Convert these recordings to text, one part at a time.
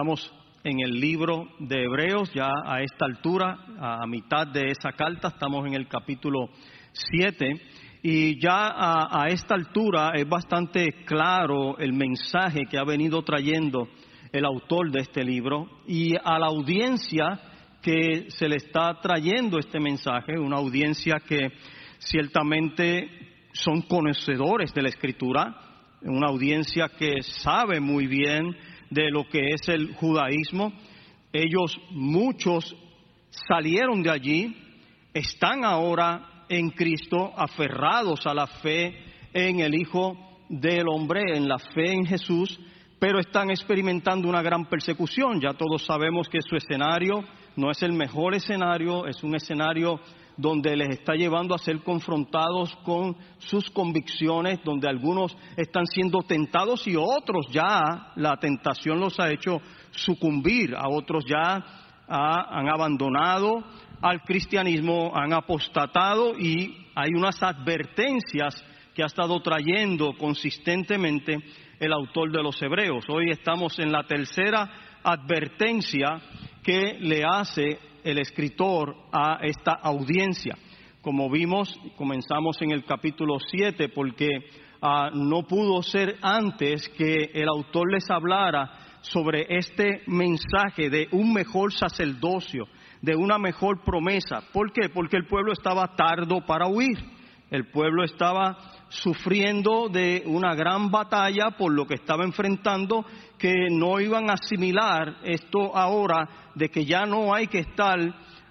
Estamos en el libro de Hebreos, ya a esta altura, a mitad de esa carta, estamos en el capítulo 7 y ya a, a, esta altura es bastante claro el mensaje que ha venido trayendo el autor de este libro y a la audiencia que se le está trayendo este mensaje, una audiencia que ciertamente son conocedores de la escritura, una audiencia que sabe muy bien de lo que es el judaísmo. Ellos, muchos, salieron de allí, están ahora en Cristo, aferrados a la fe en el Hijo del Hombre, en la fe en Jesús, pero están experimentando una gran persecución. Ya todos sabemos que su escenario no es el mejor escenario, es un escenario donde les está llevando a ser confrontados con sus convicciones, donde algunos están siendo tentados y otros ya la tentación los ha hecho sucumbir, a otros ya han abandonado al cristianismo, han apostatado y hay unas advertencias que ha estado trayendo consistentemente el autor de los Hebreos. Hoy estamos en la tercera advertencia que le hace el escritor a esta audiencia. Como vimos, comenzamos en el capítulo 7 porque uh, no pudo ser antes que el autor les hablara sobre este mensaje de un mejor sacerdocio, de una mejor promesa. ¿Por qué? Porque el pueblo estaba tardo para huir. El pueblo estaba sufriendo de una gran batalla por lo que estaba enfrentando, que no iban a asimilar esto ahora de que ya no hay que estar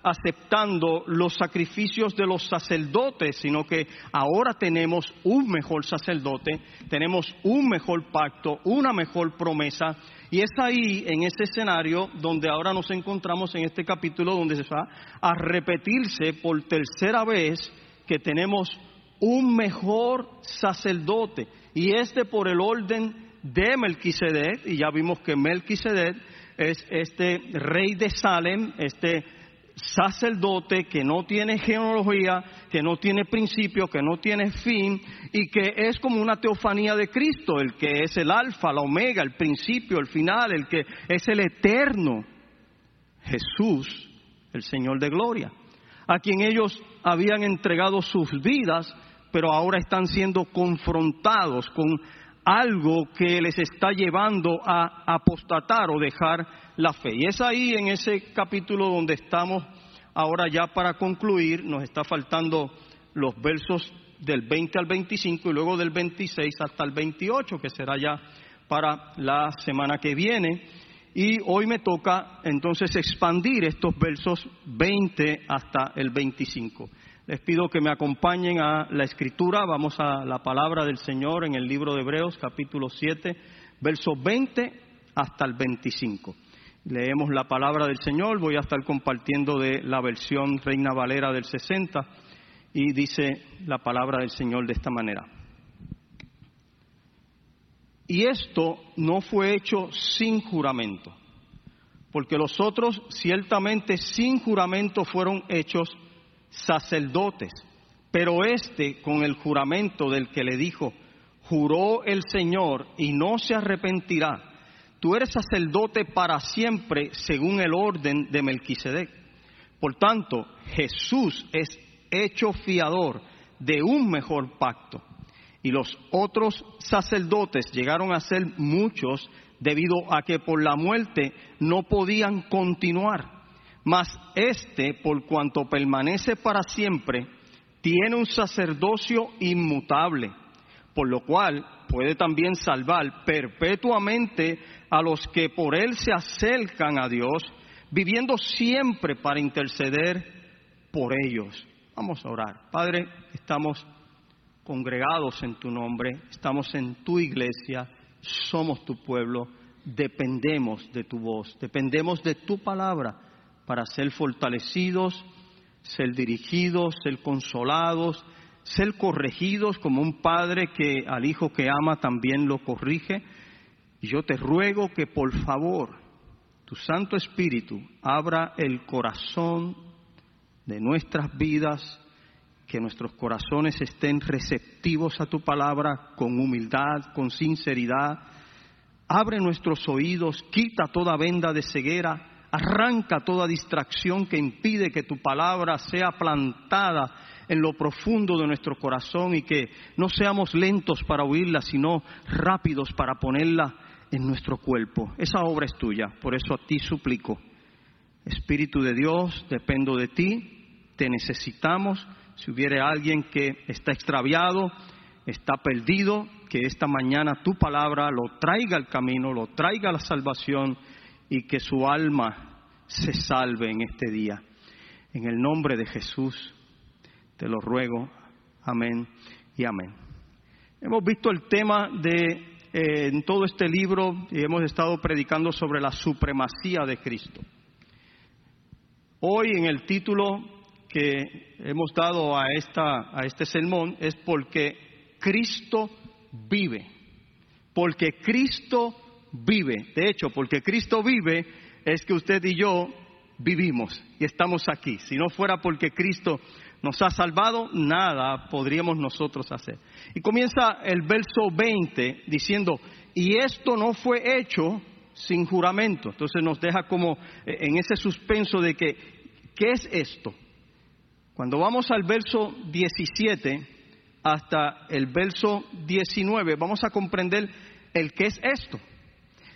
aceptando los sacrificios de los sacerdotes, sino que ahora tenemos un mejor sacerdote, tenemos un mejor pacto, una mejor promesa, y es ahí, en ese escenario, donde ahora nos encontramos en este capítulo, donde se va a repetirse por tercera vez que tenemos un mejor sacerdote, y este por el orden de Melquisedec, y ya vimos que Melquisedec es este rey de Salem, este sacerdote que no tiene genealogía, que no tiene principio, que no tiene fin y que es como una teofanía de Cristo, el que es el alfa, la omega, el principio, el final, el que es el eterno. Jesús, el Señor de gloria, a quien ellos habían entregado sus vidas, pero ahora están siendo confrontados con algo que les está llevando a apostatar o dejar la fe. Y es ahí en ese capítulo donde estamos ahora ya para concluir, nos está faltando los versos del 20 al 25 y luego del 26 hasta el 28, que será ya para la semana que viene. Y hoy me toca entonces expandir estos versos 20 hasta el 25. Les pido que me acompañen a la escritura. Vamos a la palabra del Señor en el libro de Hebreos, capítulo 7, versos 20 hasta el 25. Leemos la palabra del Señor. Voy a estar compartiendo de la versión Reina Valera del 60 y dice la palabra del Señor de esta manera. Y esto no fue hecho sin juramento, porque los otros ciertamente sin juramento fueron hechos sacerdotes, pero este con el juramento del que le dijo, juró el Señor y no se arrepentirá. Tú eres sacerdote para siempre según el orden de Melquisedec. Por tanto, Jesús es hecho fiador de un mejor pacto. Y los otros sacerdotes llegaron a ser muchos debido a que por la muerte no podían continuar mas este, por cuanto permanece para siempre, tiene un sacerdocio inmutable, por lo cual puede también salvar perpetuamente a los que por él se acercan a Dios, viviendo siempre para interceder por ellos. Vamos a orar. Padre, estamos congregados en tu nombre, estamos en tu iglesia, somos tu pueblo, dependemos de tu voz, dependemos de tu palabra para ser fortalecidos, ser dirigidos, ser consolados, ser corregidos como un padre que al hijo que ama también lo corrige. Yo te ruego que por favor tu Santo Espíritu abra el corazón de nuestras vidas, que nuestros corazones estén receptivos a tu palabra con humildad, con sinceridad, abre nuestros oídos, quita toda venda de ceguera, arranca toda distracción que impide que tu palabra sea plantada en lo profundo de nuestro corazón y que no seamos lentos para oírla, sino rápidos para ponerla en nuestro cuerpo. Esa obra es tuya, por eso a ti suplico. Espíritu de Dios, dependo de ti, te necesitamos. Si hubiere alguien que está extraviado, está perdido, que esta mañana tu palabra lo traiga al camino, lo traiga a la salvación y que su alma se salve en este día. En el nombre de Jesús te lo ruego. Amén y amén. Hemos visto el tema de eh, en todo este libro y hemos estado predicando sobre la supremacía de Cristo. Hoy en el título que hemos dado a, esta, a este sermón es porque Cristo vive. Porque Cristo vive. De hecho, porque Cristo vive es que usted y yo vivimos y estamos aquí. Si no fuera porque Cristo nos ha salvado, nada podríamos nosotros hacer. Y comienza el verso 20 diciendo, y esto no fue hecho sin juramento. Entonces nos deja como eh, en ese suspenso de que, ¿qué es esto? Cuando vamos al verso 17 hasta el verso 19, vamos a comprender el qué es esto.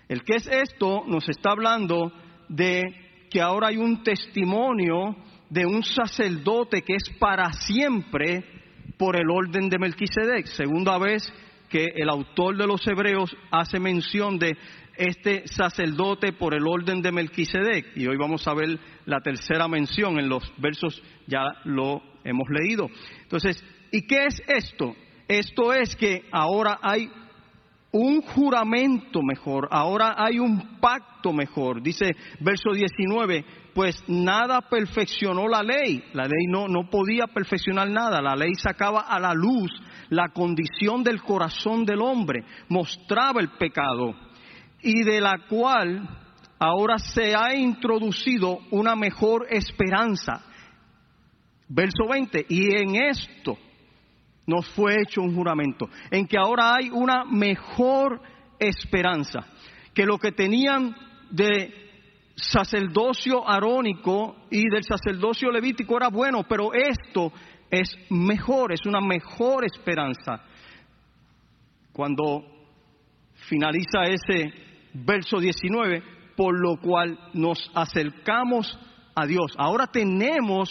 El qué es esto nos está hablando de que ahora hay un testimonio de un sacerdote que es para siempre por el orden de Melquisedec. Segunda vez que el autor de los Hebreos hace mención de este sacerdote por el orden de Melquisedec. Y hoy vamos a ver la tercera mención en los versos, ya lo hemos leído. Entonces, ¿y qué es esto? Esto es que ahora hay un juramento mejor, ahora hay un pacto mejor. Dice verso 19, pues nada perfeccionó la ley, la ley no, no podía perfeccionar nada, la ley sacaba a la luz la condición del corazón del hombre, mostraba el pecado y de la cual ahora se ha introducido una mejor esperanza. Verso 20, y en esto nos fue hecho un juramento, en que ahora hay una mejor esperanza, que lo que tenían de sacerdocio arónico y del sacerdocio levítico era bueno, pero esto es mejor, es una mejor esperanza. Cuando finaliza ese verso 19, por lo cual nos acercamos a Dios. Ahora tenemos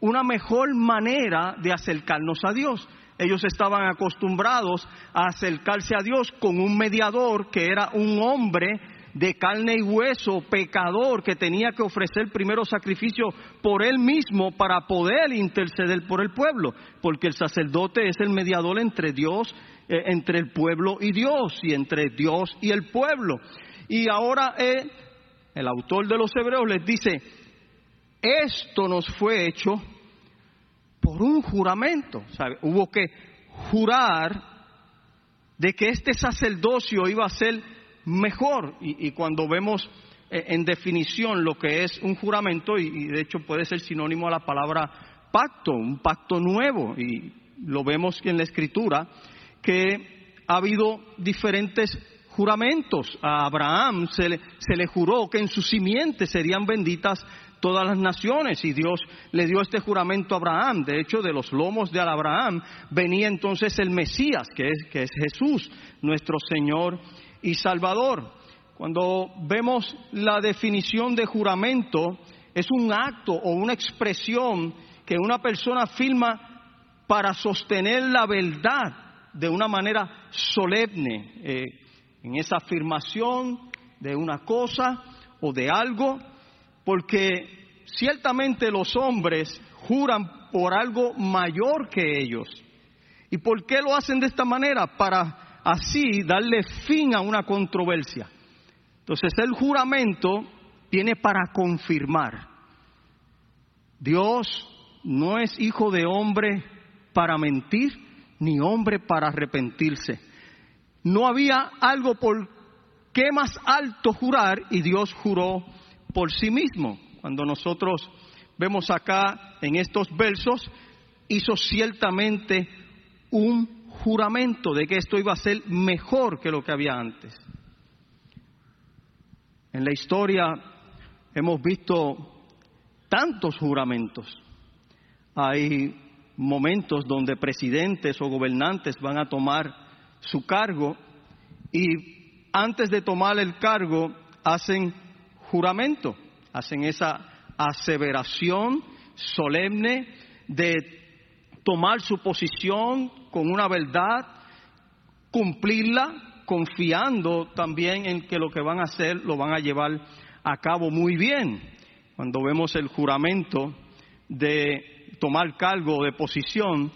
una mejor manera de acercarnos a Dios. Ellos estaban acostumbrados a acercarse a Dios con un mediador que era un hombre de carne y hueso, pecador, que tenía que ofrecer primero sacrificio por él mismo para poder interceder por el pueblo, porque el sacerdote es el mediador entre Dios, eh, entre el pueblo y Dios, y entre Dios y el pueblo. Y ahora eh, el autor de los Hebreos les dice, esto nos fue hecho por un juramento. Hubo que jurar de que este sacerdocio iba a ser mejor. Y, cuando vemos eh, en definición lo que es un juramento, y, de hecho puede ser sinónimo a la palabra pacto, un pacto nuevo, y lo vemos en la escritura, que ha habido diferentes juramentos. A Abraham se le, se le juró que en su simiente serían benditas todas las naciones y Dios le dio este juramento a Abraham. De hecho, de los lomos de Abraham venía entonces el Mesías, que es, que es Jesús, nuestro Señor y Salvador. Cuando vemos la definición de juramento, es un acto o una expresión que una persona firma para sostener la verdad de una manera solemne. Eh, en esa afirmación de una cosa o de algo, porque ciertamente los hombres juran por algo mayor que ellos. ¿Y por qué lo hacen de esta manera? Para así darle fin a una controversia. Entonces el juramento viene para confirmar. Dios no es hijo de hombre para mentir, ni hombre para arrepentirse. No había algo por qué más alto jurar y Dios juró por sí mismo. Cuando nosotros vemos acá en estos versos, hizo ciertamente un juramento de que esto iba a ser mejor que lo que había antes. En la historia hemos visto tantos juramentos. Hay momentos donde presidentes o gobernantes van a tomar su cargo y antes de tomar el cargo hacen juramento, hacen esa aseveración solemne de tomar su posición con una verdad, cumplirla, confiando también en que lo que van a hacer lo van a llevar a cabo muy bien. Cuando vemos el juramento de tomar cargo de posición,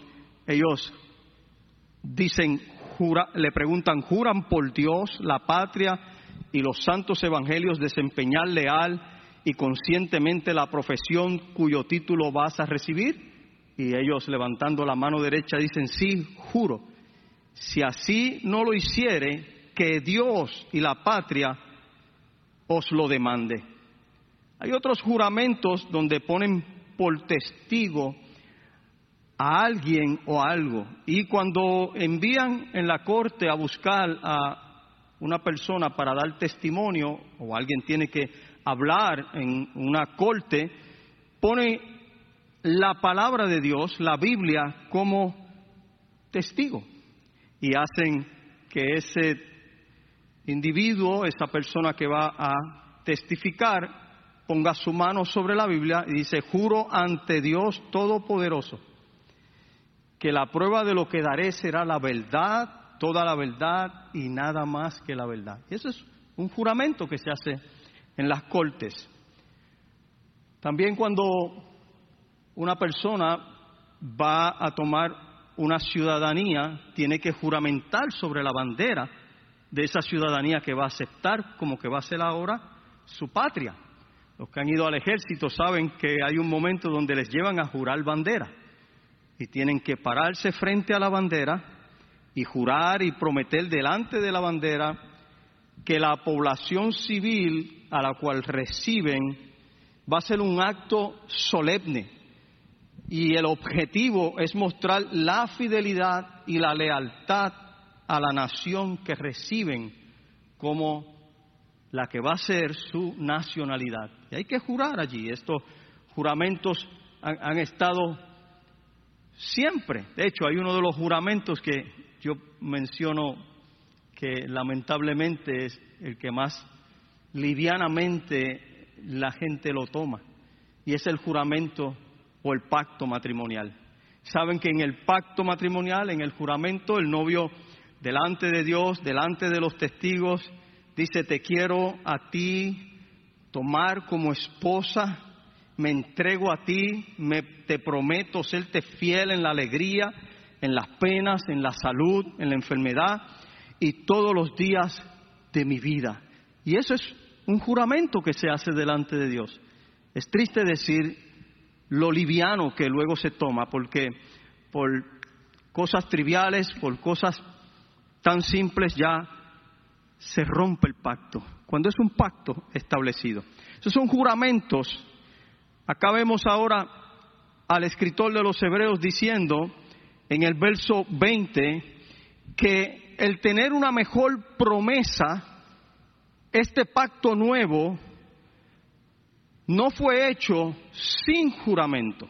ellos dicen, le preguntan, ¿juran por Dios, la patria y los santos evangelios desempeñar leal y conscientemente la profesión cuyo título vas a recibir? Y ellos levantando la mano derecha dicen, sí, juro. Si así no lo hiciere, que Dios y la patria os lo demande. Hay otros juramentos donde ponen por testigo a alguien o algo. Y cuando envían en la corte a buscar a una persona para dar testimonio, o alguien tiene que hablar en una corte, pone la palabra de Dios, la Biblia, como testigo. Y hacen que ese individuo, esa persona que va a testificar, ponga su mano sobre la Biblia y dice, juro ante Dios Todopoderoso que la prueba de lo que daré será la verdad, toda la verdad y nada más que la verdad. Y eso es un juramento que se hace en las cortes. También cuando una persona va a tomar una ciudadanía, tiene que juramentar sobre la bandera de esa ciudadanía que va a aceptar como que va a ser ahora su patria. Los que han ido al ejército saben que hay un momento donde les llevan a jurar bandera y tienen que pararse frente a la bandera y jurar y prometer delante de la bandera que la población civil a la cual reciben va a ser un acto solemne y el objetivo es mostrar la fidelidad y la lealtad a la nación que reciben como la que va a ser su nacionalidad. Y hay que jurar allí. Estos juramentos han, estado Siempre. De hecho, hay uno de los juramentos que yo menciono que lamentablemente es el que más livianamente la gente lo toma. Y es el juramento o el pacto matrimonial. Saben que en el pacto matrimonial, en el juramento, el novio delante de Dios, delante de los testigos, dice, te quiero a ti tomar como esposa me entrego a ti, me, te prometo serte fiel en la alegría, en las penas, en la salud, en la enfermedad y todos los días de mi vida. Y eso es un juramento que se hace delante de Dios. Es triste decir lo liviano que luego se toma, porque por cosas triviales, por cosas tan simples ya se rompe el pacto, cuando es un pacto establecido. Esos son juramentos Acá vemos ahora al escritor de los Hebreos diciendo en el verso 20 que el tener una mejor promesa, este pacto nuevo, no fue hecho sin juramento.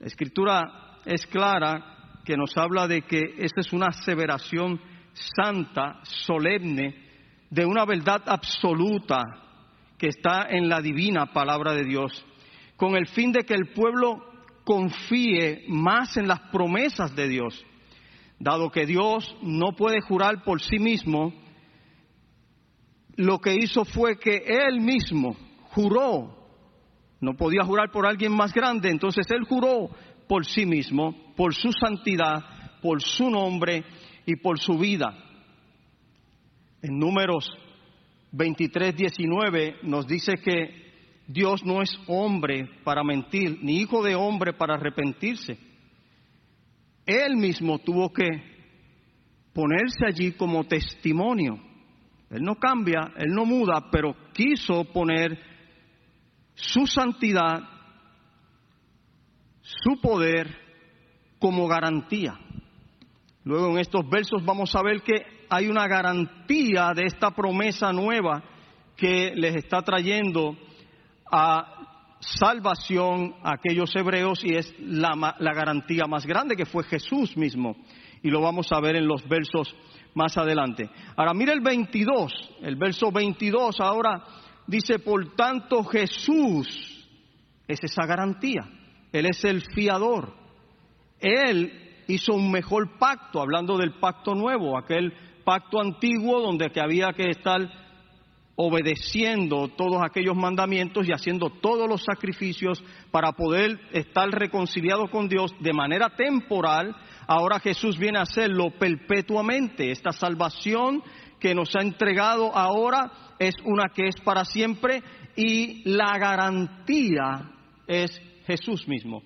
La escritura es clara que nos habla de que esta es una aseveración santa, solemne, de una verdad absoluta, que está en la divina palabra de Dios, con el fin de que el pueblo confíe más en las promesas de Dios. Dado que Dios no puede jurar por sí mismo, lo que hizo fue que Él mismo juró, no podía jurar por alguien más grande, entonces Él juró por sí mismo, por su santidad, por su nombre y por su vida. En números 23, 19 nos dice que Dios no es hombre para mentir, ni hijo de hombre para arrepentirse. Él mismo tuvo que ponerse allí como testimonio. Él no cambia, él no muda, pero quiso poner su santidad, su poder como garantía. Luego en estos versos vamos a ver que hay una garantía de esta promesa nueva que les está trayendo a salvación a aquellos hebreos y es la, la, garantía más grande que fue Jesús mismo. Y lo vamos a ver en los versos más adelante. Ahora mire el 22, el verso 22 ahora dice, por tanto Jesús es esa garantía, Él es el fiador, Él hizo un mejor pacto, hablando del pacto nuevo, aquel pacto antiguo donde que había que estar obedeciendo todos aquellos mandamientos y haciendo todos los sacrificios para poder estar reconciliado con Dios de manera temporal, ahora Jesús viene a hacerlo perpetuamente. Esta salvación que nos ha entregado ahora es una que es para siempre y la garantía es Jesús mismo.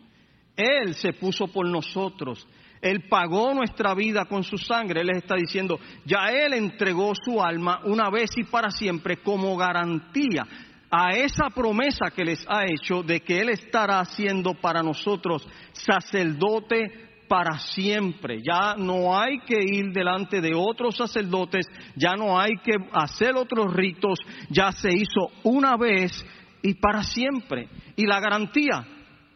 Él se puso por nosotros. Él pagó nuestra vida con su sangre. Él les está diciendo, ya Él entregó su alma una vez y para siempre como garantía a esa promesa que les ha hecho de que Él estará haciendo para nosotros sacerdote para siempre. Ya no hay que ir delante de otros sacerdotes, ya no hay que hacer otros ritos, ya se hizo una vez y para siempre. Y la garantía,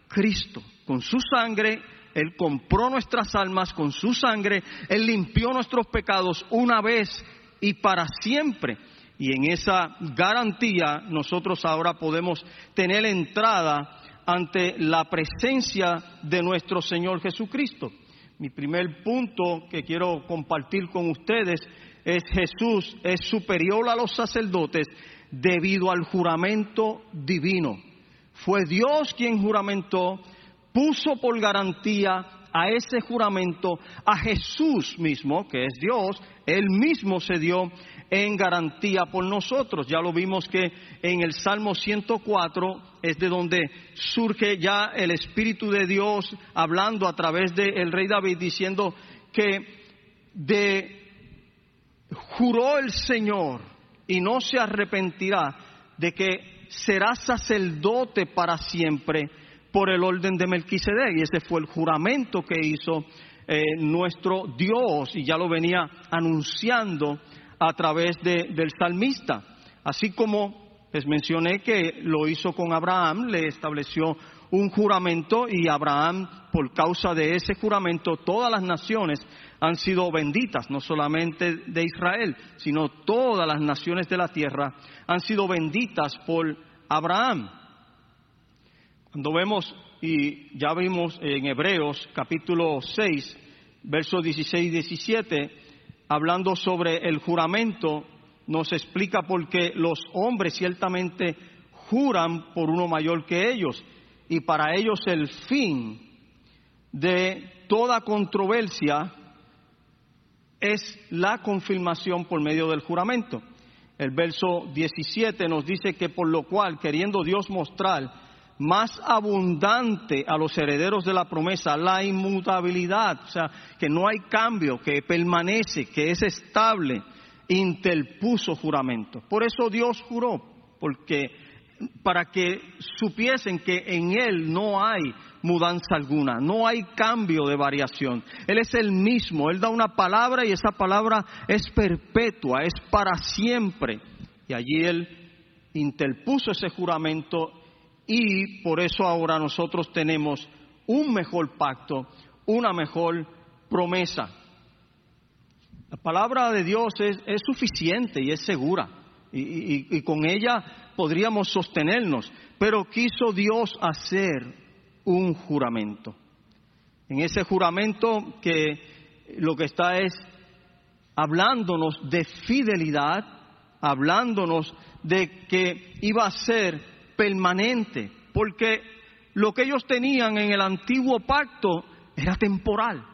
Cristo, con su sangre él compró nuestras almas con su sangre, Él limpió nuestros pecados una vez y para siempre. Y en esa garantía nosotros ahora podemos tener entrada ante la presencia de nuestro Señor Jesucristo. Mi primer punto que quiero compartir con ustedes es Jesús es superior a los sacerdotes debido al juramento divino. Fue Dios quien juramentó puso por garantía a ese juramento a Jesús mismo, que es Dios, Él mismo se dio en garantía por nosotros. Ya lo vimos que en el Salmo 104 es de donde surge ya el Espíritu de Dios hablando a través del rey David diciendo que de juró el Señor y no se arrepentirá de que será sacerdote para siempre por el orden de Melquisedec. Y ese fue el juramento que hizo eh, nuestro Dios y ya lo venía anunciando a través del salmista. Así como les mencioné que lo hizo con Abraham, le estableció un juramento y Abraham, por causa de ese juramento, todas las naciones han sido benditas, no solamente de Israel, sino todas las naciones de la tierra han sido benditas por Abraham. Cuando vemos, y ya vimos en Hebreos capítulo 6, versos 16 y 17, hablando sobre el juramento, nos explica por qué los hombres ciertamente juran por uno mayor que ellos, y para ellos el fin de toda controversia es la confirmación por medio del juramento. El verso 17 nos dice que por lo cual, queriendo Dios mostrar más abundante a los herederos de la promesa, la inmutabilidad, o sea, que no hay cambio, que permanece, que es estable, interpuso juramento. Por eso Dios juró, porque para que supiesen que en Él no hay mudanza alguna, no hay cambio de variación. Él es el mismo, Él da una palabra y esa palabra es perpetua, es para siempre. Y allí Él interpuso ese juramento y por eso ahora nosotros tenemos un mejor pacto, una mejor promesa. La palabra de Dios es, suficiente y es segura y, y con ella podríamos sostenernos, pero quiso Dios hacer un juramento. En ese juramento que lo que está es hablándonos de fidelidad, hablándonos de que iba a ser permanente, porque lo que ellos tenían en el antiguo pacto era temporal.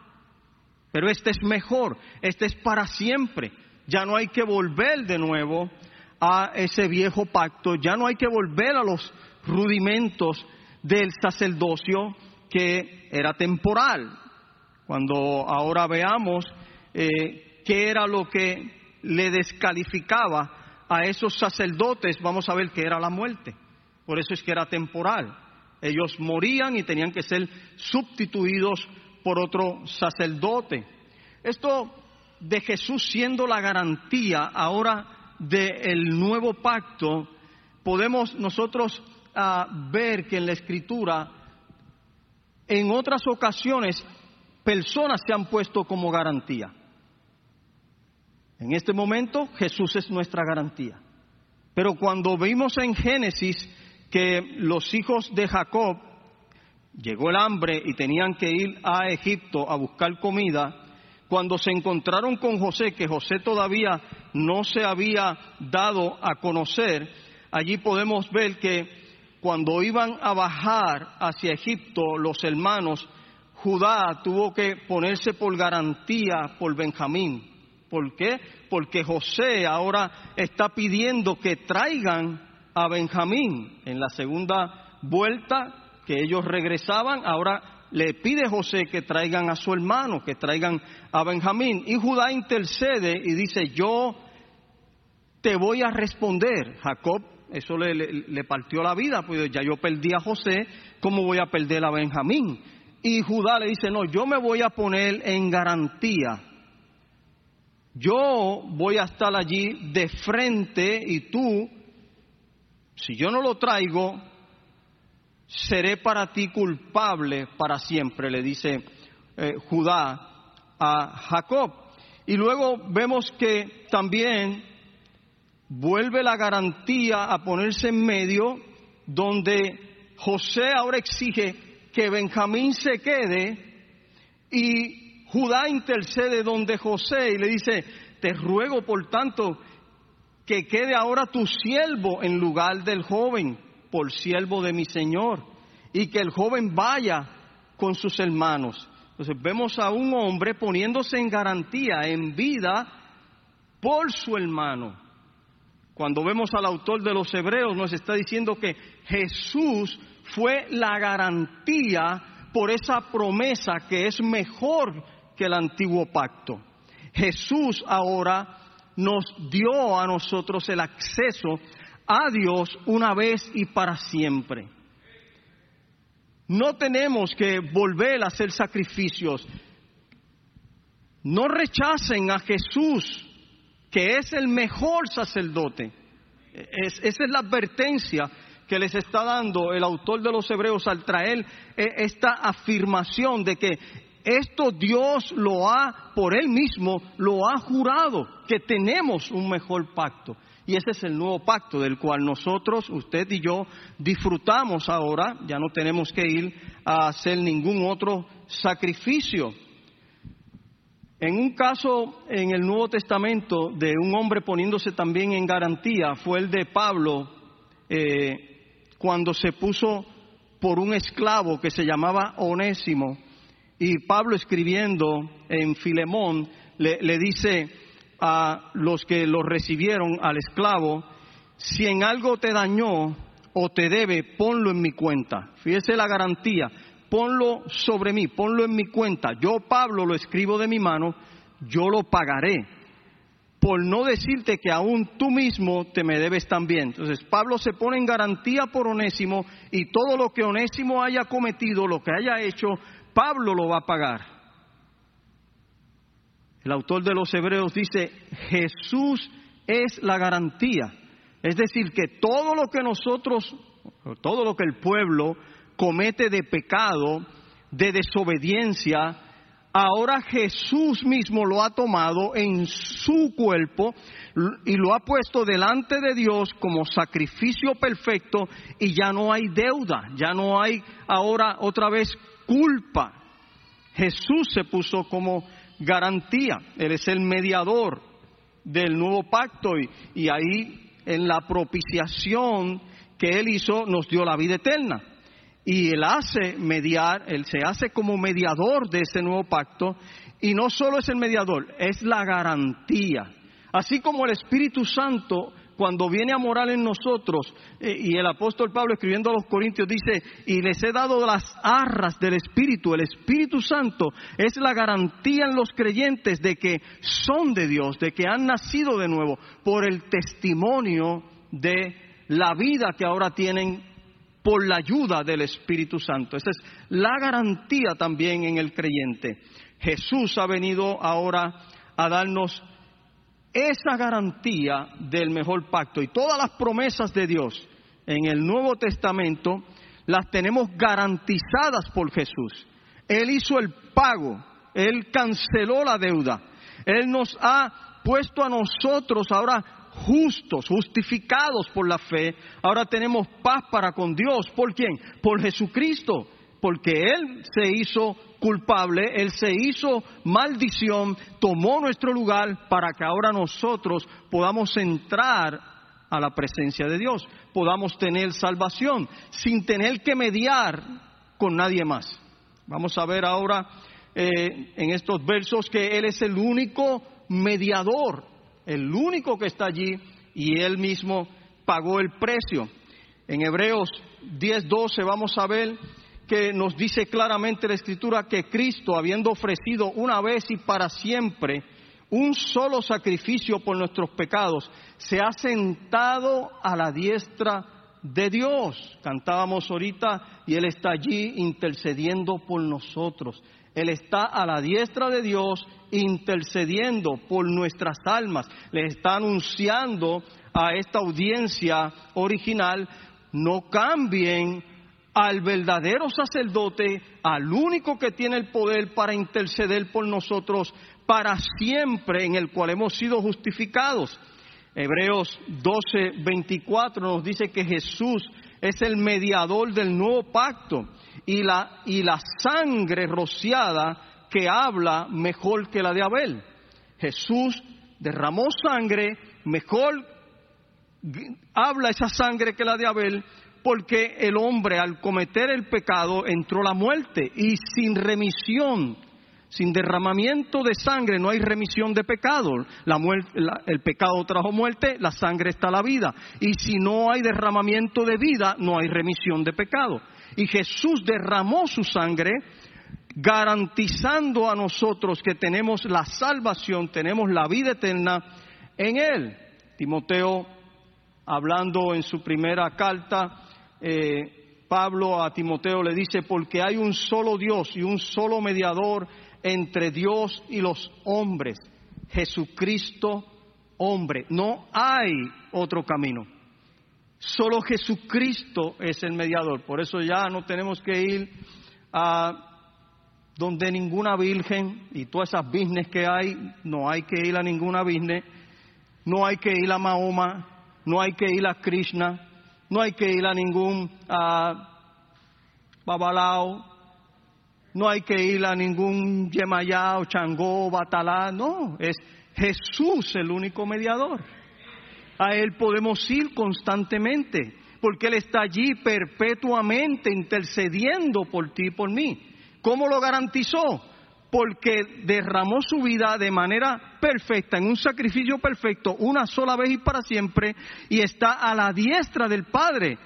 Pero este es mejor, este es para siempre. Ya no hay que volver de nuevo a ese viejo pacto, ya no hay que volver a los rudimentos del sacerdocio que era temporal. Cuando ahora veamos eh, qué era lo que le descalificaba a esos sacerdotes, vamos a ver que era la muerte. Por eso es que era temporal. Ellos morían y tenían que ser sustituidos por otro sacerdote. Esto de Jesús siendo la garantía ahora del nuevo pacto, podemos nosotros ah, ver que en la escritura, en otras ocasiones, personas se han puesto como garantía. En este momento Jesús es nuestra garantía. Pero cuando vimos en Génesis que los hijos de Jacob llegó el hambre y tenían que ir a Egipto a buscar comida, cuando se encontraron con José, que José todavía no se había dado a conocer, allí podemos ver que cuando iban a bajar hacia Egipto los hermanos, Judá tuvo que ponerse por garantía por Benjamín. ¿Por qué? Porque José ahora está pidiendo que traigan a Benjamín. En la segunda vuelta que ellos regresaban, ahora le pide José que traigan a su hermano, que traigan a Benjamín. Y Judá intercede y dice, yo te voy a responder. Jacob, eso le, le partió la vida, pues ya yo perdí a José, ¿cómo voy a perder a Benjamín? Y Judá le dice, no, yo me voy a poner en garantía yo voy a estar allí de frente y tú, si yo no lo traigo, seré para ti culpable para siempre, le dice eh, Judá a Jacob. Y luego vemos que también vuelve la garantía a ponerse en medio, donde José ahora exige que Benjamín se quede y Judá intercede donde José y le dice, te ruego por tanto que quede ahora tu siervo en lugar del joven, por siervo de mi Señor, y que el joven vaya con sus hermanos. Entonces vemos a un hombre poniéndose en garantía, en vida, por su hermano. Cuando vemos al autor de los Hebreos, nos está diciendo que Jesús fue la garantía por esa promesa que es mejor que el antiguo pacto. Jesús ahora nos dio a nosotros el acceso a Dios una vez y para siempre. No tenemos que volver a hacer sacrificios. No rechacen a Jesús, que es el mejor sacerdote. esa es la advertencia que les está dando el autor de los Hebreos al traer eh, esta afirmación de que esto Dios lo ha, por Él mismo, lo ha jurado, que tenemos un mejor pacto. Y ese es el nuevo pacto del cual nosotros, usted y yo, disfrutamos ahora. Ya no tenemos que ir a hacer ningún otro sacrificio. En un caso en el Nuevo Testamento de un hombre poniéndose también en garantía fue el de Pablo eh, cuando se puso por un esclavo que se llamaba Onésimo y Pablo escribiendo en Filemón le, dice a los que lo recibieron al esclavo, si en algo te dañó o te debe, ponlo en mi cuenta. Fíjese la garantía, ponlo sobre mí, ponlo en mi cuenta. Yo, Pablo, lo escribo de mi mano, yo lo pagaré. Por no decirte que aún tú mismo te me debes también. Entonces, Pablo se pone en garantía por Onésimo y todo lo que Onésimo haya cometido, lo que haya hecho, Pablo lo va a pagar. El autor de los Hebreos dice, Jesús es la garantía. Es decir, que todo lo que nosotros, todo lo que el pueblo comete de pecado, de desobediencia, ahora Jesús mismo lo ha tomado en su cuerpo y lo ha puesto delante de Dios como sacrificio perfecto y ya no hay deuda, ya no hay ahora otra vez culpa. Jesús se puso como garantía. Él es el mediador del nuevo pacto y, y ahí en la propiciación que Él hizo nos dio la vida eterna. Y Él hace mediar, Él se hace como mediador de ese nuevo pacto y no solo es el mediador, es la garantía. Así como el Espíritu Santo cuando viene a morar en nosotros, eh, y el apóstol Pablo escribiendo a los Corintios dice, y les he dado las arras del Espíritu, el Espíritu Santo es la garantía en los creyentes de que son de Dios, de que han nacido de nuevo, por el testimonio de la vida que ahora tienen por la ayuda del Espíritu Santo. Esa es la garantía también en el creyente. Jesús ha venido ahora a darnos esa garantía del mejor pacto. Y todas las promesas de Dios en el Nuevo Testamento las tenemos garantizadas por Jesús. Él hizo el pago, Él canceló la deuda, Él nos ha puesto a nosotros ahora justos, justificados por la fe, ahora tenemos paz para con Dios. ¿Por quién? Por Jesucristo, porque Él se hizo culpable, Él se hizo maldición, tomó nuestro lugar para que ahora nosotros podamos entrar a la presencia de Dios, podamos tener salvación sin tener que mediar con nadie más. Vamos a ver ahora eh, en estos versos que Él es el único mediador, el único que está allí y Él mismo pagó el precio. En Hebreos 10:12 vamos a ver que nos dice claramente la Escritura que Cristo, habiendo ofrecido una vez y para siempre un solo sacrificio por nuestros pecados, se ha sentado a la diestra de Dios. Cantábamos ahorita y Él está allí intercediendo por nosotros. Él está a la diestra de Dios intercediendo por nuestras almas. Le está anunciando a esta audiencia original, no cambien al verdadero sacerdote, al único que tiene el poder para interceder por nosotros para siempre, en el cual hemos sido justificados. Hebreos 12, 24 nos dice que Jesús es el mediador del nuevo pacto y la, y la sangre rociada que habla mejor que la de Abel. Jesús derramó sangre, mejor habla esa sangre que la de Abel, porque el hombre al cometer el pecado entró la muerte y sin remisión, sin derramamiento de sangre no hay remisión de pecado. El pecado trajo muerte, la sangre está la vida. Y si no hay derramamiento de vida, no hay remisión de pecado. Y Jesús derramó su sangre garantizando a nosotros que tenemos la salvación, tenemos la vida eterna en Él. Timoteo, hablando en su primera carta, eh, Pablo a Timoteo le dice, porque hay un solo Dios y un solo mediador entre Dios y los hombres, Jesucristo hombre. No hay otro camino. Solo Jesucristo es el mediador. Por eso ya no tenemos que ir a donde ninguna virgen y todas esas business que hay, no hay que ir a ninguna business, no hay que ir a Mahoma, no hay que ir a Krishna, no hay que ir a ningún babalao, no hay que ir a ningún yemayao, changó, batalá, no, es Jesús el único mediador. A Él podemos ir constantemente, porque Él está allí perpetuamente intercediendo por ti y por mí. ¿Cómo lo garantizó? Porque derramó su vida de manera perfecta, en un sacrificio perfecto, una sola vez y para siempre, y está a la diestra del Padre.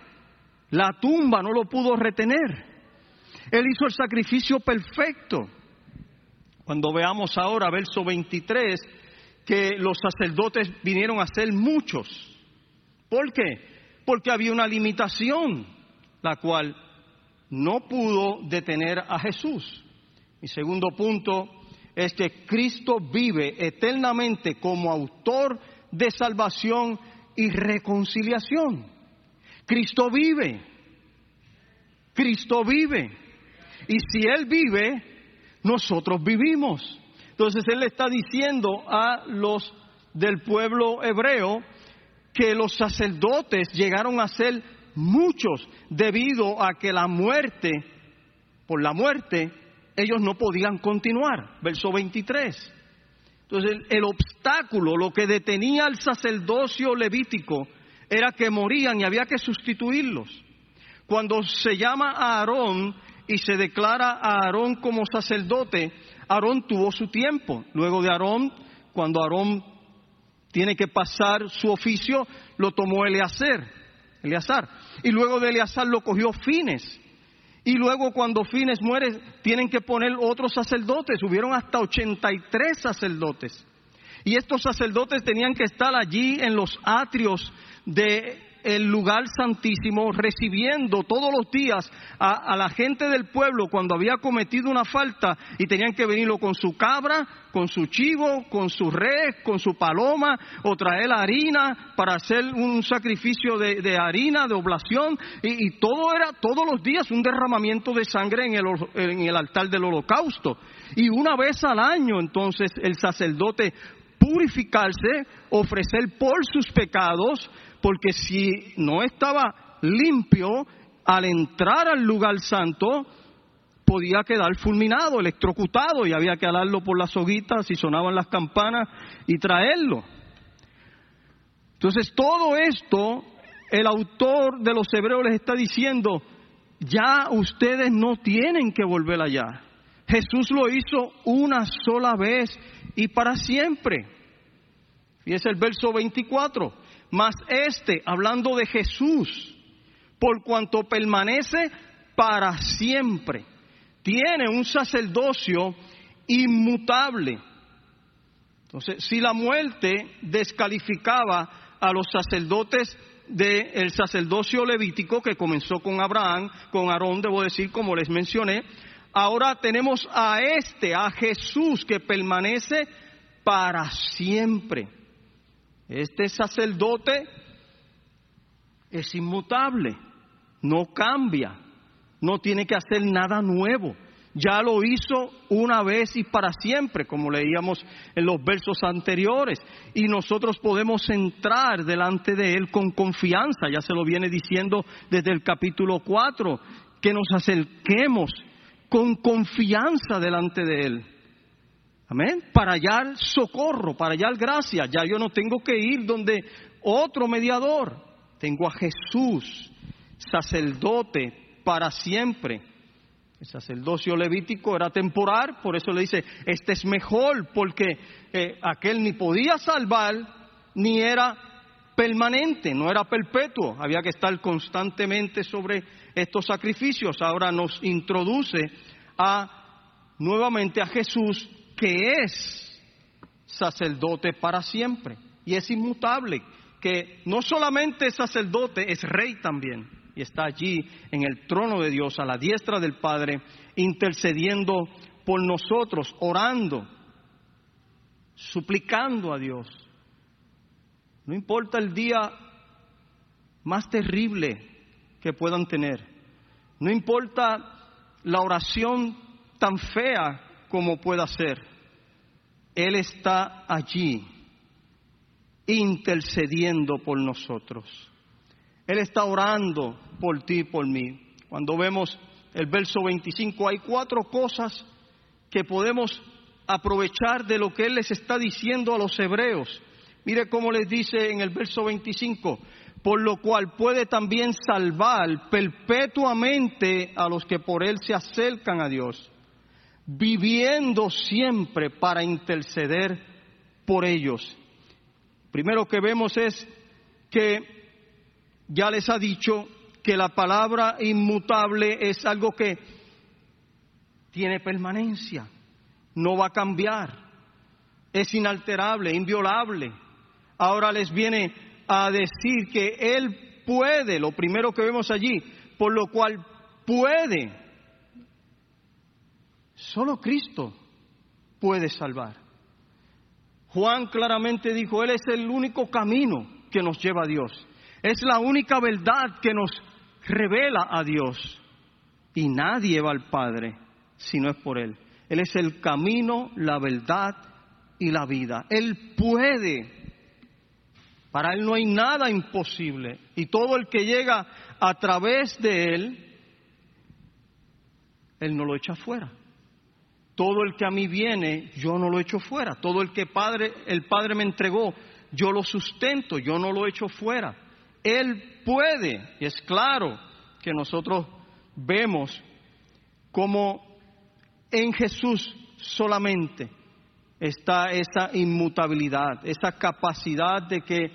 La tumba no lo pudo retener. Él hizo el sacrificio perfecto. Cuando veamos ahora, verso 23, que los sacerdotes vinieron a ser muchos. ¿Por qué? Porque había una limitación, la cual no pudo detener a Jesús. Mi segundo punto es que Cristo vive eternamente como autor de salvación y reconciliación. Cristo vive. Cristo vive. Y si Él vive, nosotros vivimos. Entonces Él le está diciendo a los del pueblo hebreo que los sacerdotes llegaron a ser muchos debido a que la muerte, por la muerte, ellos no podían continuar. Verso 23. Entonces el, obstáculo, lo que detenía al sacerdocio levítico, era que morían y había que sustituirlos. Cuando se llama a Aarón y se declara a Aarón como sacerdote, Aarón tuvo su tiempo. Luego de Aarón, cuando Aarón tiene que pasar su oficio, lo tomó Eleazar. Eleazar. Y luego de Eleazar lo cogió Fines. Y luego cuando Fines muere, tienen que poner otros sacerdotes. Hubieron hasta 83 sacerdotes. Y estos sacerdotes tenían que estar allí en los atrios de el lugar santísimo, recibiendo todos los días a, la gente del pueblo cuando había cometido una falta y tenían que venirlo con su cabra, con su chivo, con su res, con su paloma, o traer harina para hacer un sacrificio de, harina, de oblación, y, todo era todos los días un derramamiento de sangre en el, en el altar del holocausto. Y una vez al año entonces el sacerdote purificarse, ofrecer por sus pecados, porque si no estaba limpio, al entrar al lugar santo, podía quedar fulminado, electrocutado, y había que alarlo por las hoguitas y sonaban las campanas y traerlo. Entonces, todo esto, el autor de los Hebreos les está diciendo, ya ustedes no tienen que volver allá. Jesús lo hizo una sola vez y para siempre. Y es el verso 24. Mas este, hablando de Jesús, por cuanto permanece para siempre, tiene un sacerdocio inmutable. Entonces, si la muerte descalificaba a los sacerdotes del sacerdocio levítico que comenzó con Abraham, con Aarón, debo decir, como les mencioné, ahora tenemos a este, a Jesús, que permanece para siempre. Este sacerdote es inmutable, no cambia, no tiene que hacer nada nuevo. Ya lo hizo una vez y para siempre, como leíamos en los versos anteriores. Y nosotros podemos entrar delante de Él con confianza, ya se lo viene diciendo desde el capítulo 4, que nos acerquemos con confianza delante de Él. Amén. Para hallar socorro, para hallar gracia. Ya yo no tengo que ir donde otro mediador. Tengo a Jesús, sacerdote para siempre. El sacerdocio levítico era temporal, por eso le dice, este es mejor, porque eh, aquel ni podía salvar, ni era permanente, no era perpetuo, había que estar constantemente sobre estos sacrificios. Ahora nos introduce a nuevamente a Jesús que es sacerdote para siempre y es inmutable, que no solamente es sacerdote, es rey también y está allí en el trono de Dios a la diestra del Padre, intercediendo por nosotros, orando, suplicando a Dios. No importa el día más terrible que puedan tener, no importa la oración tan fea como pueda ser. Él está allí intercediendo por nosotros. Él está orando por ti y por mí. Cuando vemos el verso 25, hay cuatro cosas que podemos aprovechar de lo que Él les está diciendo a los hebreos. Mire cómo les dice en el verso 25, por lo cual puede también salvar perpetuamente a los que por Él se acercan a Dios viviendo siempre para interceder por ellos. Primero que vemos es que ya les ha dicho que la palabra inmutable es algo que tiene permanencia, no va a cambiar, es inalterable, inviolable. Ahora les viene a decir que Él puede, lo primero que vemos allí, por lo cual puede Solo Cristo puede salvar. Juan claramente dijo, Él es el único camino que nos lleva a Dios. Es la única verdad que nos revela a Dios. Y nadie va al Padre si no es por Él. Él es el camino, la verdad y la vida. Él puede. Para Él no hay nada imposible. Y todo el que llega a través de Él, Él no lo echa fuera. Todo el que a mí viene, yo no lo echo fuera. Todo el que padre, el Padre me entregó, yo lo sustento, yo no lo echo fuera. Él puede, y es claro que nosotros vemos como en Jesús solamente está esa inmutabilidad, esa capacidad de que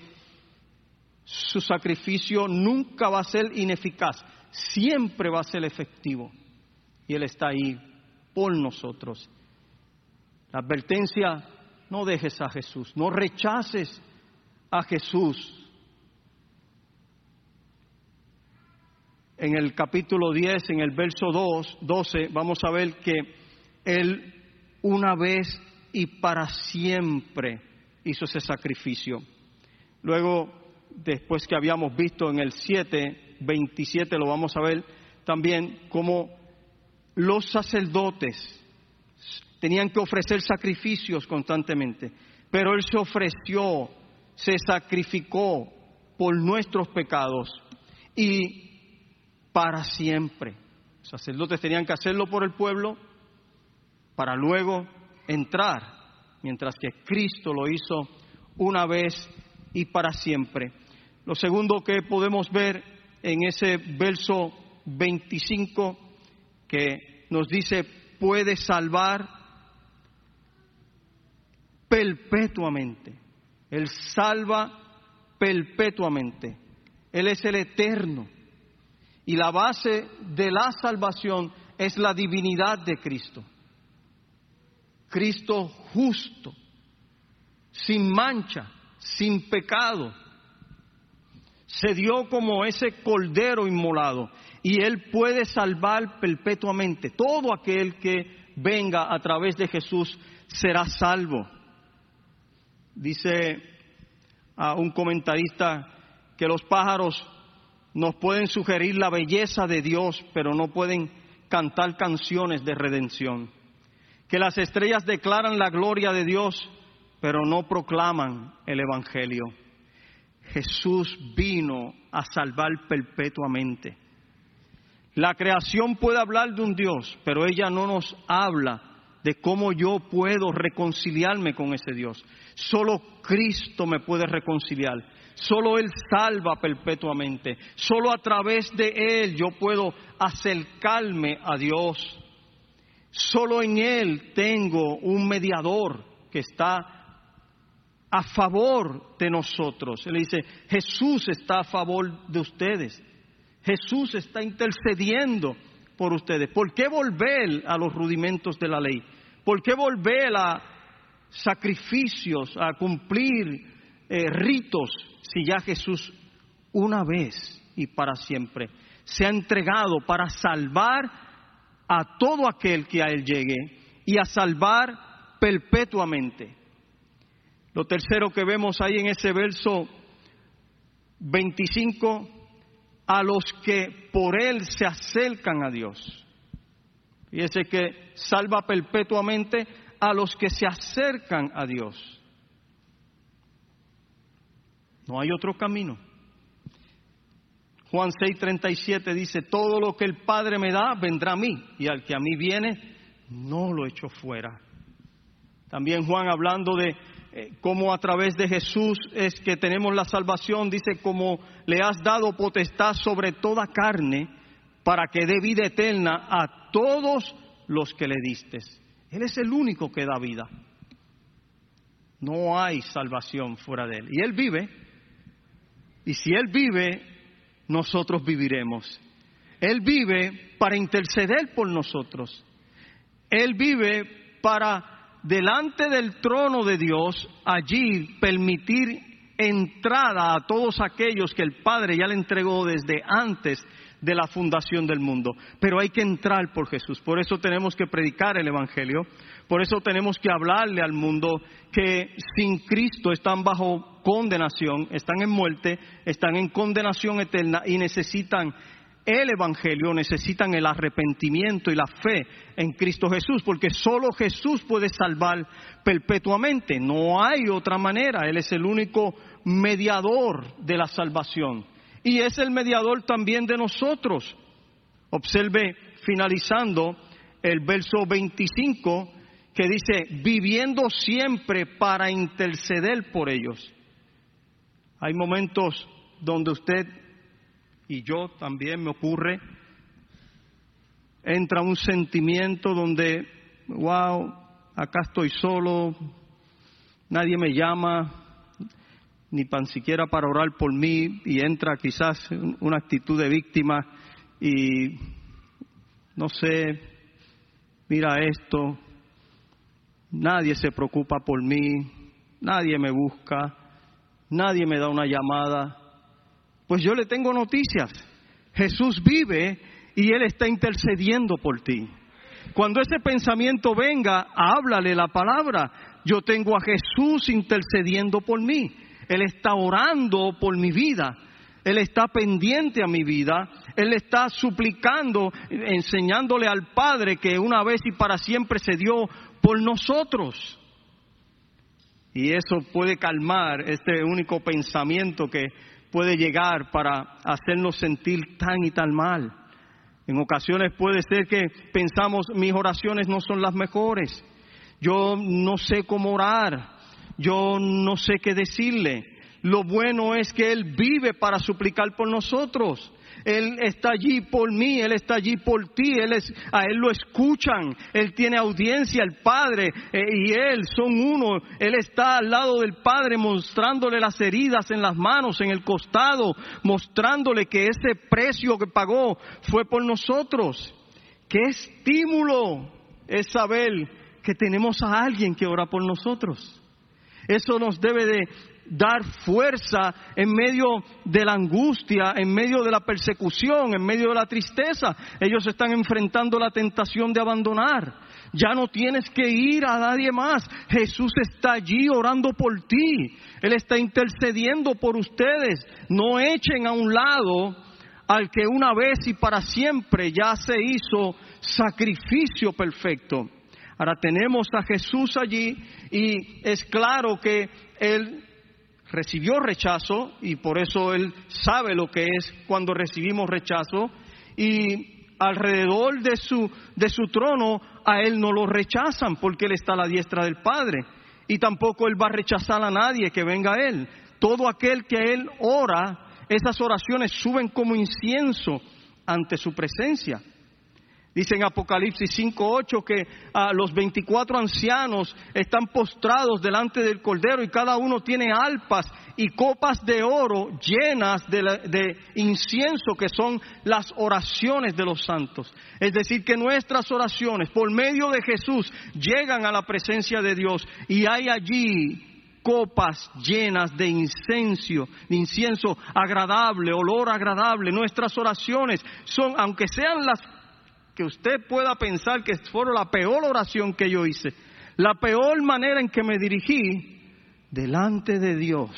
su sacrificio nunca va a ser ineficaz, siempre va a ser efectivo. Y Él está ahí por nosotros. La advertencia, no dejes a Jesús, no rechaces a Jesús. en el capítulo 10, en el verso 2, 12, vamos a ver que Él una vez y para siempre hizo ese sacrificio. Luego, después que habíamos visto en el 7, 27, lo vamos a ver también como los sacerdotes tenían que ofrecer sacrificios constantemente, pero Él se ofreció, se sacrificó por nuestros pecados y para siempre. Los sacerdotes tenían que hacerlo por el pueblo para luego entrar, mientras que Cristo lo hizo una vez y para siempre. Lo segundo que podemos ver en ese verso 25 que nos dice, puede salvar perpetuamente. Él salva perpetuamente. Él es el eterno. Y la base de la salvación es la divinidad de Cristo. Cristo justo, sin mancha, sin pecado, se dio como ese cordero inmolado y Él puede salvar perpetuamente. Todo aquel que venga a través de Jesús será salvo. Dice a un comentarista que los pájaros nos pueden sugerir la belleza de Dios, pero no pueden cantar canciones de redención. Que las estrellas declaran la gloria de Dios, pero no proclaman el Evangelio. Jesús vino a salvar perpetuamente. La creación puede hablar de un Dios, pero ella no nos habla de cómo yo puedo reconciliarme con ese Dios. Solo Cristo me puede reconciliar. Solo Él salva perpetuamente. Solo a través de Él yo puedo acercarme a Dios. Solo en Él tengo un mediador que está a favor de nosotros. Él dice, Jesús está a favor de ustedes. Jesús está intercediendo por ustedes. ¿Por qué volver a los rudimentos de la ley? ¿Por qué volver a sacrificios, a cumplir eh, ritos, si ya Jesús una vez y para siempre se ha entregado para salvar a todo aquel que a Él llegue y a salvar perpetuamente? Lo tercero que vemos ahí en ese verso 25, a los que por Él se acercan a Dios. Y ese que salva perpetuamente a los que se acercan a Dios. No hay otro camino. Juan 6:37 dice, todo lo que el Padre me da vendrá a mí, y al que a mí viene, no lo echo fuera. También Juan hablando de cómo a través de Jesús es que tenemos la salvación, dice, como le has dado potestad sobre toda carne para que dé vida eterna a todos los que le distes. Él es el único que da vida. No hay salvación fuera de Él. Y Él vive. Y si Él vive, nosotros viviremos. Él vive para interceder por nosotros. Él vive para delante del trono de Dios, allí permitir entrada a todos aquellos que el Padre ya le entregó desde antes de la fundación del mundo. Pero hay que entrar por Jesús. Por eso tenemos que predicar el Evangelio. Por eso tenemos que hablarle al mundo que sin Cristo están bajo condenación, están en muerte, están en condenación eterna y necesitan el Evangelio necesitan el arrepentimiento y la fe en Cristo Jesús, porque solo Jesús puede salvar perpetuamente. No hay otra manera. Él es el único mediador de la salvación. Y es el mediador también de nosotros. Observe finalizando el verso 25 que dice, viviendo siempre para interceder por ellos. Hay momentos donde usted y yo también me ocurre, entra un sentimiento donde, wow, acá estoy solo, nadie me llama, ni tan siquiera para orar por mí, y entra quizás una actitud de víctima y no sé, mira esto, nadie se preocupa por mí, nadie me busca, nadie me da una llamada, pues yo le tengo noticias. Jesús vive y Él está intercediendo por ti. Cuando ese pensamiento venga, háblale la palabra. Yo tengo a Jesús intercediendo por mí. Él está orando por mi vida. Él está pendiente a mi vida. Él está suplicando, enseñándole al Padre que una vez y para siempre se dio por nosotros. Y eso puede calmar este único pensamiento que puede llegar para hacernos sentir tan y tan mal. En ocasiones puede ser que pensamos, mis oraciones no son las mejores, yo no sé cómo orar, yo no sé qué decirle. Lo bueno es que Él vive para suplicar por nosotros. Él está allí por mí, Él está allí por ti, él es, a Él lo escuchan, Él tiene audiencia, el Padre eh, y Él son uno, Él está al lado del Padre mostrándole las heridas en las manos, en el costado, mostrándole que ese precio que pagó fue por nosotros. Qué estímulo es saber que tenemos a alguien que ora por nosotros. Eso nos debe de dar fuerza en medio de la angustia, en medio de la persecución, en medio de la tristeza. Ellos están enfrentando la tentación de abandonar. Ya no tienes que ir a nadie más. Jesús está allí orando por ti. Él está intercediendo por ustedes. No echen a un lado al que una vez y para siempre ya se hizo sacrificio perfecto. Ahora tenemos a Jesús allí y es claro que Él recibió rechazo y por eso él sabe lo que es cuando recibimos rechazo y alrededor de su, de su trono a él no lo rechazan porque él está a la diestra del Padre y tampoco él va a rechazar a nadie que venga a él. Todo aquel que él ora, esas oraciones suben como incienso ante su presencia. Dice en Apocalipsis 5.8 que ah, los 24 ancianos están postrados delante del Cordero y cada uno tiene alpas y copas de oro llenas de, incienso que son las oraciones de los santos. Es decir, que nuestras oraciones por medio de Jesús llegan a la presencia de Dios y hay allí copas llenas de incienso, de incienso agradable, olor agradable. Nuestras oraciones son, aunque sean las que usted pueda pensar que fue la peor oración que yo hice, la peor manera en que me dirigí, delante de Dios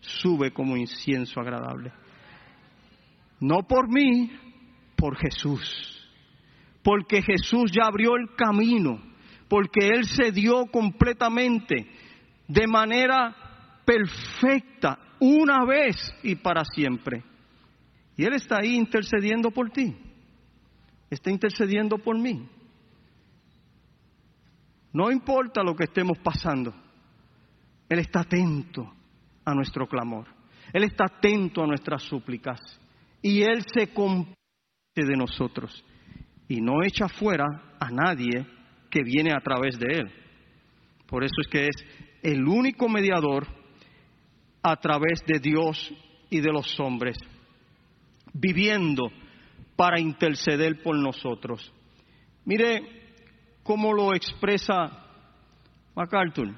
sube como incienso agradable. No por mí, por Jesús. Porque Jesús ya abrió el camino, porque Él se dio completamente, de manera perfecta, una vez y para siempre. Y Él está ahí intercediendo por ti está intercediendo por mí. No importa lo que estemos pasando, Él está atento a nuestro clamor, Él está atento a nuestras súplicas y Él se compete de nosotros y no echa fuera a nadie que viene a través de Él. Por eso es que es el único mediador a través de Dios y de los hombres, viviendo para interceder por nosotros. Mire cómo lo expresa MacArthur.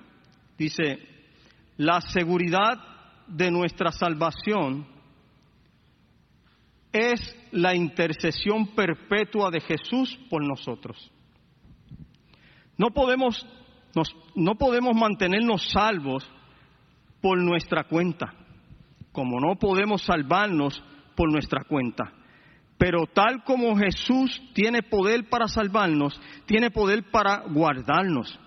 Dice, la seguridad de nuestra salvación es la intercesión perpetua de Jesús por nosotros. No podemos, no podemos mantenernos salvos por nuestra cuenta, como no podemos salvarnos por nuestra cuenta. Pero tal como Jesús tiene poder para salvarnos, tiene poder para guardarnos.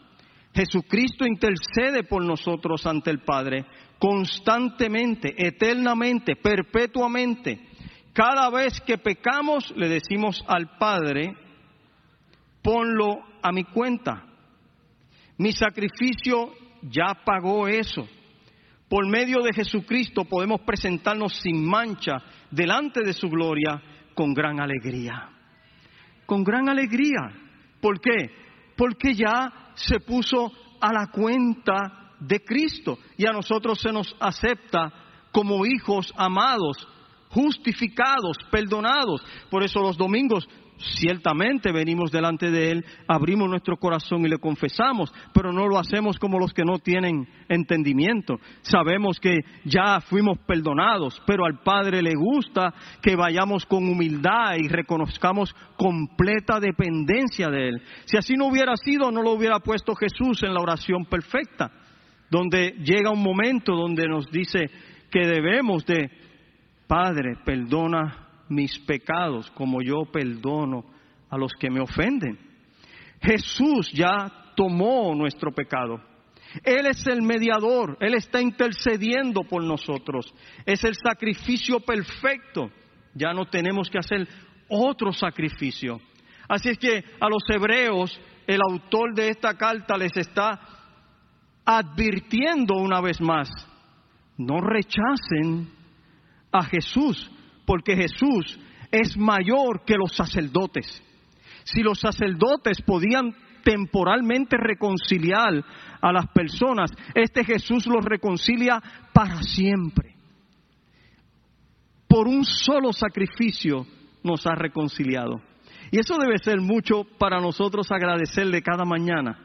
Jesucristo intercede por nosotros ante el Padre constantemente, eternamente, perpetuamente. Cada vez que pecamos le decimos al Padre, ponlo a mi cuenta. Mi sacrificio ya pagó eso. Por medio de Jesucristo podemos presentarnos sin mancha delante de su gloria con gran alegría. Con gran alegría. ¿Por qué? Porque ya se puso a la cuenta de Cristo y a nosotros se nos acepta como hijos amados, justificados, perdonados. Por eso los domingos ciertamente venimos delante de Él, abrimos nuestro corazón y le confesamos, pero no lo hacemos como los que no tienen entendimiento. Sabemos que ya fuimos perdonados, pero al Padre le gusta que vayamos con humildad y reconozcamos completa dependencia de Él. Si así no hubiera sido, no lo hubiera puesto Jesús en la oración perfecta, donde llega un momento donde nos dice que debemos de, Padre, perdona mis pecados como yo perdono a los que me ofenden. Jesús ya tomó nuestro pecado. Él es el mediador, Él está intercediendo por nosotros. Es el sacrificio perfecto. Ya no tenemos que hacer otro sacrificio. Así es que a los hebreos el autor de esta carta les está advirtiendo una vez más, no rechacen a Jesús, porque Jesús es mayor que los sacerdotes. Si los sacerdotes podían temporalmente reconciliar a las personas, este Jesús los reconcilia para siempre. Por un solo sacrificio nos ha reconciliado. Y eso debe ser mucho para nosotros agradecerle cada mañana.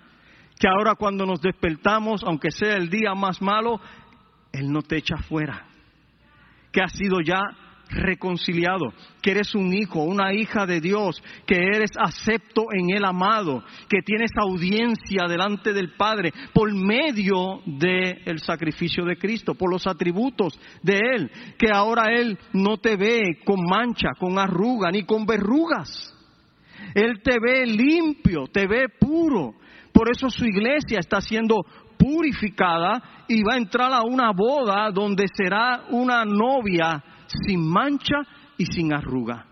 Que ahora cuando nos despertamos, aunque sea el día más malo, Él no te echa fuera. Que ha sido ya reconciliado, que eres un hijo, una hija de Dios, que eres acepto en el amado, que tienes audiencia delante del Padre por medio del sacrificio de Cristo, por los atributos de Él, que ahora Él no te ve con mancha, con arruga, ni con verrugas. Él te ve limpio, te ve puro. Por eso su iglesia está siendo purificada y va a entrar a una boda donde será una novia sin mancha y sin arruga.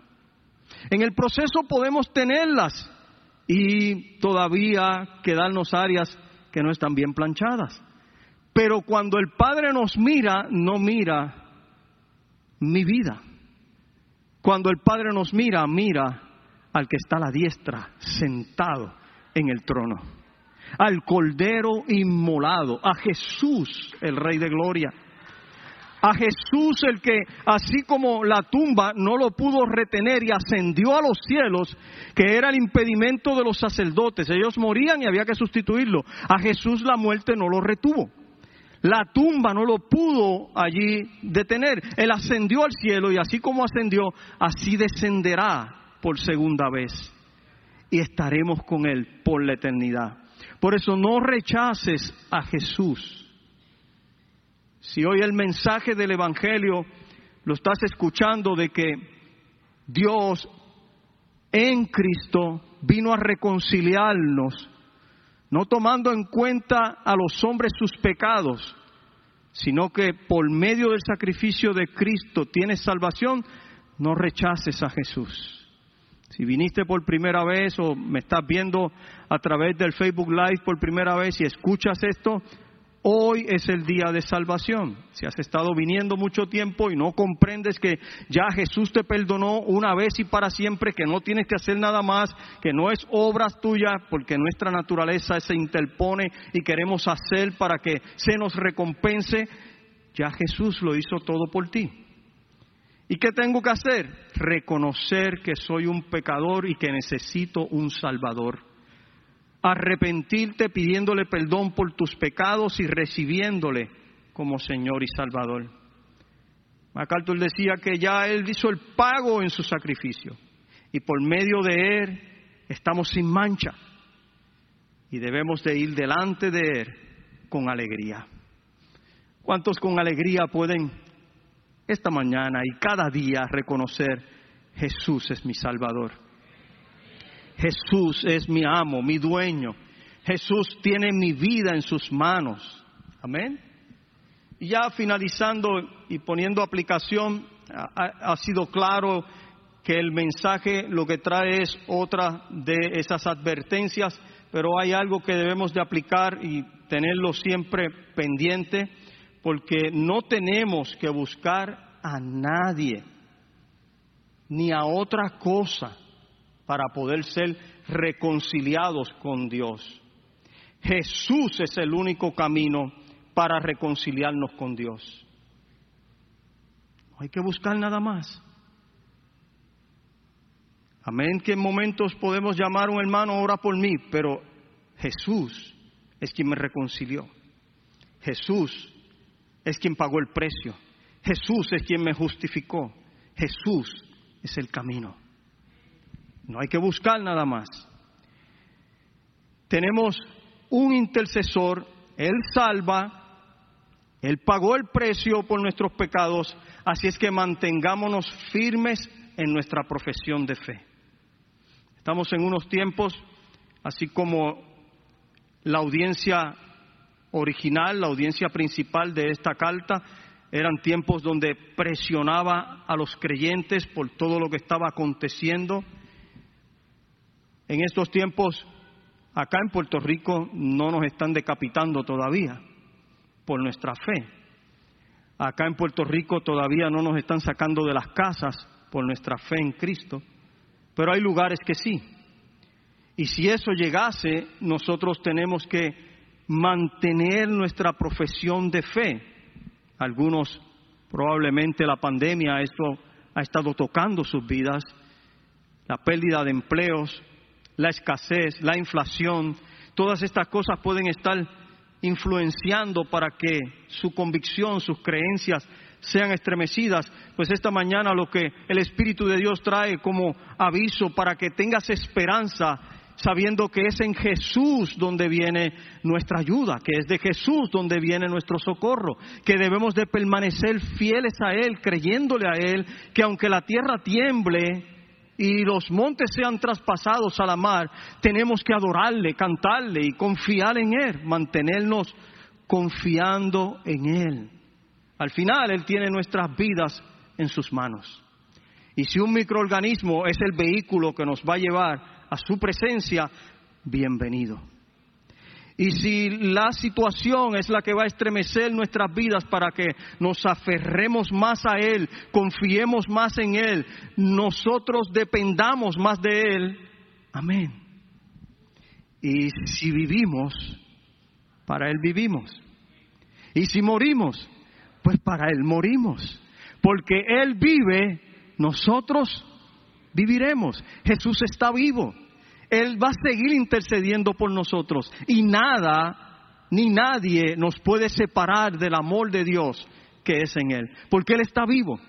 En el proceso podemos tenerlas y todavía quedarnos áreas que no están bien planchadas. Pero cuando el Padre nos mira, no mira mi vida. Cuando el Padre nos mira, mira al que está a la diestra, sentado en el trono. Al Cordero inmolado, a Jesús, el Rey de Gloria a Jesús el que, así como la tumba no lo pudo retener y ascendió a los cielos, que era el impedimento de los sacerdotes. Ellos morían y había que sustituirlo. A Jesús la muerte no lo retuvo. La tumba no lo pudo allí detener. Él ascendió al cielo y así como ascendió, así descenderá por segunda vez. Y estaremos con Él por la eternidad. Por eso no rechaces a Jesús si hoy el mensaje del Evangelio lo estás escuchando de que Dios en Cristo vino a reconciliarnos, no tomando en cuenta a los hombres sus pecados, sino que por medio del sacrificio de Cristo tienes salvación, no rechaces a Jesús. Si viniste por primera vez o me estás viendo a través del Facebook Live por primera vez y escuchas esto, Hoy es el día de salvación. Si has estado viniendo mucho tiempo y no comprendes que ya Jesús te perdonó una vez y para siempre, que no tienes que hacer nada más, que no es obras tuyas, porque nuestra naturaleza se interpone y queremos hacer para que se nos recompense, ya Jesús lo hizo todo por ti. ¿Y qué tengo que hacer? Reconocer que soy un pecador y que necesito un Salvador arrepentirte pidiéndole perdón por tus pecados y recibiéndole como Señor y Salvador. MacArthur decía que ya Él hizo el pago en su sacrificio y por medio de Él estamos sin mancha y debemos de ir delante de Él con alegría. ¿Cuántos con alegría pueden esta mañana y cada día reconocer Jesús es mi Salvador? Jesús es mi amo, mi dueño. Jesús tiene mi vida en sus manos. Amén. Y ya finalizando y poniendo aplicación, ha, sido claro que el mensaje lo que trae es otra de esas advertencias, pero hay algo que debemos de aplicar y tenerlo siempre pendiente, porque no tenemos que buscar a nadie, ni a otra cosa para poder ser reconciliados con Dios. Jesús es el único camino para reconciliarnos con Dios. No hay que buscar nada más. Amén que en momentos podemos llamar a un hermano, ora por mí, pero Jesús es quien me reconcilió. Jesús es quien pagó el precio. Jesús es quien me justificó. Jesús es el camino. No hay que buscar nada más. Tenemos un intercesor, Él salva, Él pagó el precio por nuestros pecados, así es que mantengámonos firmes en nuestra profesión de fe. Estamos en unos tiempos, así como la audiencia original, la audiencia principal de esta carta, eran tiempos donde presionaba a los creyentes por todo lo que estaba aconteciendo. En estos tiempos, acá en Puerto Rico, no nos están decapitando todavía por nuestra fe. Acá en Puerto Rico todavía no nos están sacando de las casas por nuestra fe en Cristo, pero hay lugares que sí. Y si eso llegase, nosotros tenemos que mantener nuestra profesión de fe. Algunos, probablemente la pandemia, esto ha estado tocando sus vidas, la pérdida de empleos, la escasez, la inflación, todas estas cosas pueden estar influenciando para que su convicción, sus creencias sean estremecidas, pues esta mañana lo que el Espíritu de Dios trae como aviso para que tengas esperanza, sabiendo que es en Jesús donde viene nuestra ayuda, que es de Jesús donde viene nuestro socorro, que debemos de permanecer fieles a Él, creyéndole a Él, que aunque la tierra tiemble, y los montes sean traspasados a la mar, tenemos que adorarle, cantarle y confiar en Él, mantenernos confiando en Él. Al final Él tiene nuestras vidas en sus manos. Y si un microorganismo es el vehículo que nos va a llevar a su presencia, bienvenido. Y si la situación es la que va a estremecer nuestras vidas para que nos aferremos más a Él, confiemos más en Él, nosotros dependamos más de Él, amén. Y si vivimos, para Él vivimos. Y si morimos, pues para Él morimos. Porque Él vive, nosotros viviremos. Jesús está vivo. Él va a seguir intercediendo por nosotros. Y nada, ni nadie nos puede separar del amor de Dios que es en Él. Porque Él está vivo.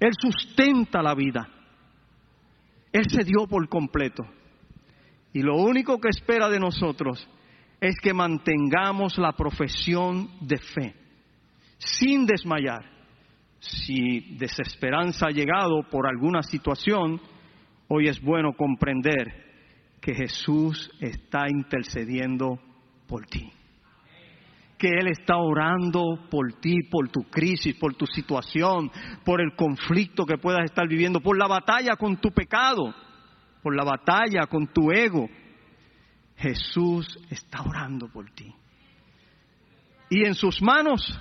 Él sustenta la vida. Él se dio por completo. Y lo único que espera de nosotros es que mantengamos la profesión de fe sin desmayar. Si desesperanza ha llegado por alguna situación, hoy es bueno comprender que Jesús está intercediendo por ti. Que Él está orando por ti, por tu crisis, por tu situación, por el conflicto que puedas estar viviendo, por la batalla con tu pecado, por la batalla con tu ego. Jesús está orando por ti. Y en sus manos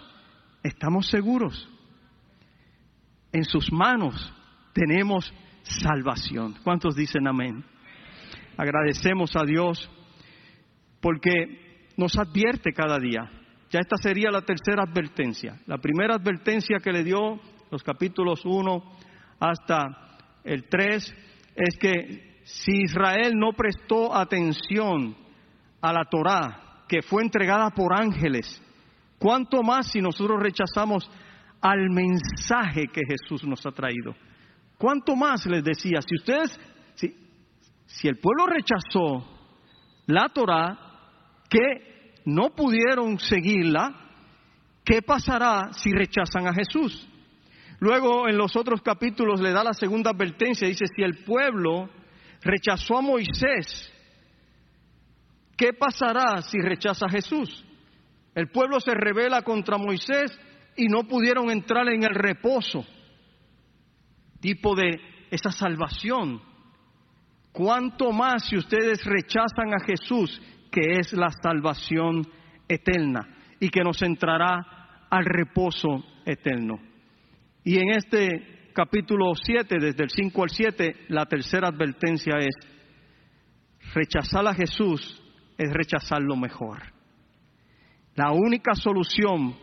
estamos seguros. En sus manos tenemos salvación. ¿Cuántos dicen amén? Agradecemos a Dios porque nos advierte cada día. Ya esta sería la tercera advertencia. La primera advertencia que le dio los capítulos 1 hasta el 3 es que si Israel no prestó atención a la Torá que fue entregada por ángeles ¿Cuánto más si nosotros rechazamos al mensaje que Jesús nos ha traído? ¿Cuánto más les decía? Si ustedes, si, el pueblo rechazó la Torah, que no pudieron seguirla, ¿qué pasará si rechazan a Jesús? Luego en los otros capítulos le da la segunda advertencia, dice, si el pueblo rechazó a Moisés, ¿qué pasará si rechaza a Jesús? El pueblo se revela contra Moisés y no pudieron entrar en el reposo, tipo de esa salvación. ¿Cuánto más si ustedes rechazan a Jesús, que es la salvación eterna y que nos entrará al reposo eterno? Y en este capítulo 7, desde el 5 al 7, la tercera advertencia es, rechazar a Jesús es rechazar lo mejor. La única solución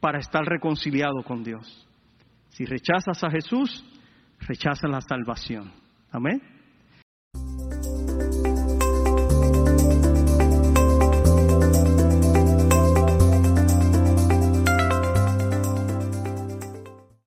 para estar reconciliado con Dios. Si rechazas a Jesús, rechazas la salvación. Amén.